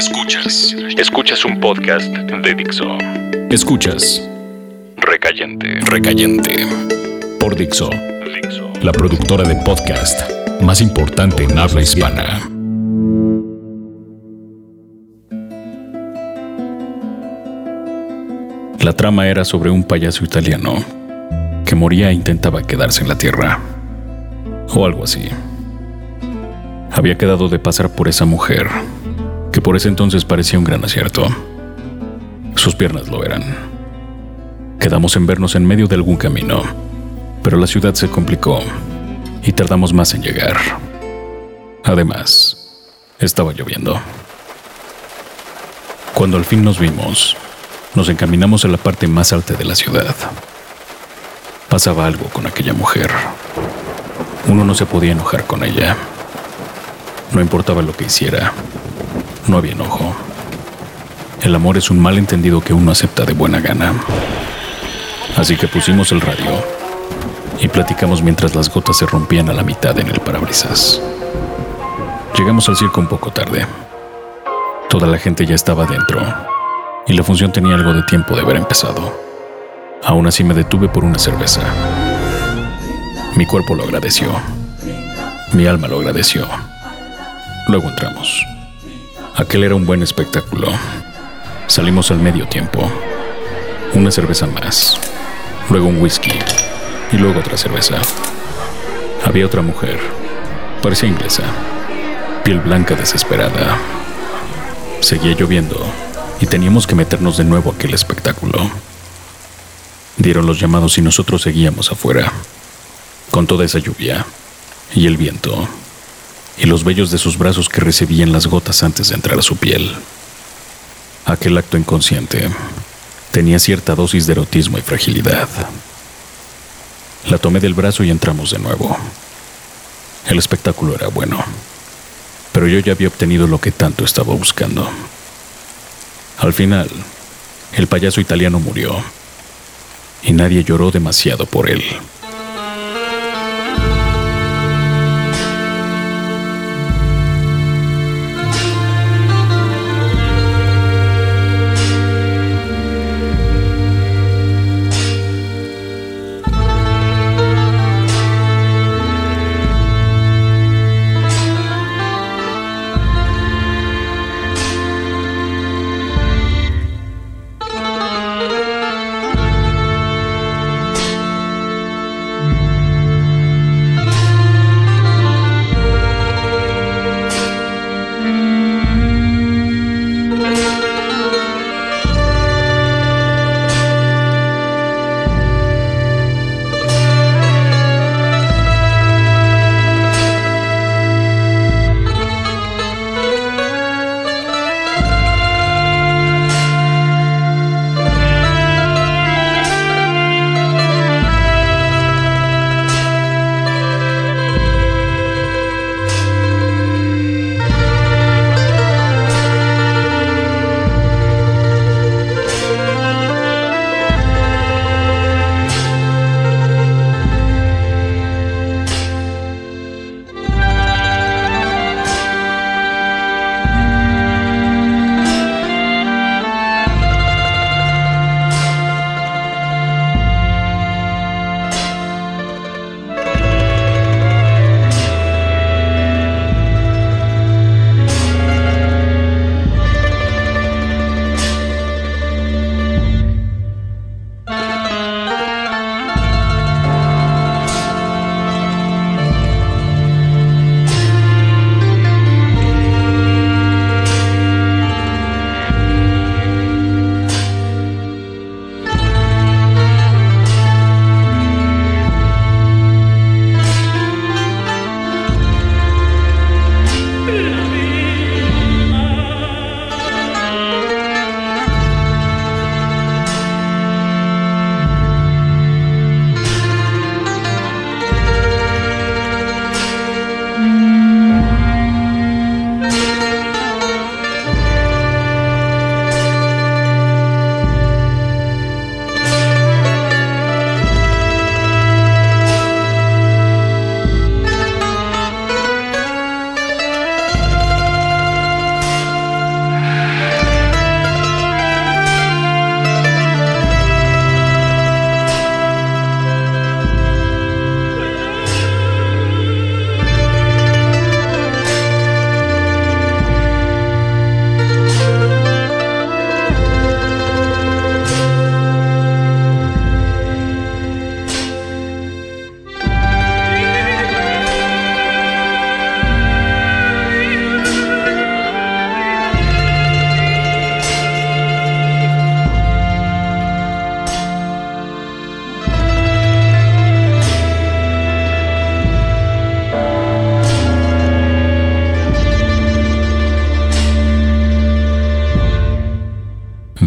Escuchas. Escuchas un podcast de Dixo. Escuchas. Recayente. Recayente. Por Dixo. Dixo. La productora de podcast más importante en habla hispana. La trama era sobre un payaso italiano que moría e intentaba quedarse en la tierra. O algo así. Había quedado de pasar por esa mujer que por ese entonces parecía un gran acierto. Sus piernas lo eran. Quedamos en vernos en medio de algún camino, pero la ciudad se complicó y tardamos más en llegar. Además, estaba lloviendo. Cuando al fin nos vimos, nos encaminamos a la parte más alta de la ciudad. Pasaba algo con aquella mujer. Uno no se podía enojar con ella. No importaba lo que hiciera, no había enojo. El amor es un malentendido que uno acepta de buena gana. Así que pusimos el radio y platicamos mientras las gotas se rompían a la mitad en el parabrisas. Llegamos al circo un poco tarde. Toda la gente ya estaba dentro y la función tenía algo de tiempo de haber empezado. Aún así me detuve por una cerveza. Mi cuerpo lo agradeció. Mi alma lo agradeció. Luego entramos. Aquel era un buen espectáculo. Salimos al medio tiempo. Una cerveza más. Luego un whisky. Y luego otra cerveza. Había otra mujer. Parecía inglesa. Piel blanca desesperada. Seguía lloviendo y teníamos que meternos de nuevo a aquel espectáculo. Dieron los llamados y nosotros seguíamos afuera, con toda esa lluvia y el viento y los vellos de sus brazos que recibían las gotas antes de entrar a su piel. Aquel acto inconsciente tenía cierta dosis de erotismo y fragilidad. La tomé del brazo y entramos de nuevo. El espectáculo era bueno, pero yo ya había obtenido lo que tanto estaba buscando. Al final, el payaso italiano murió y nadie lloró demasiado por él.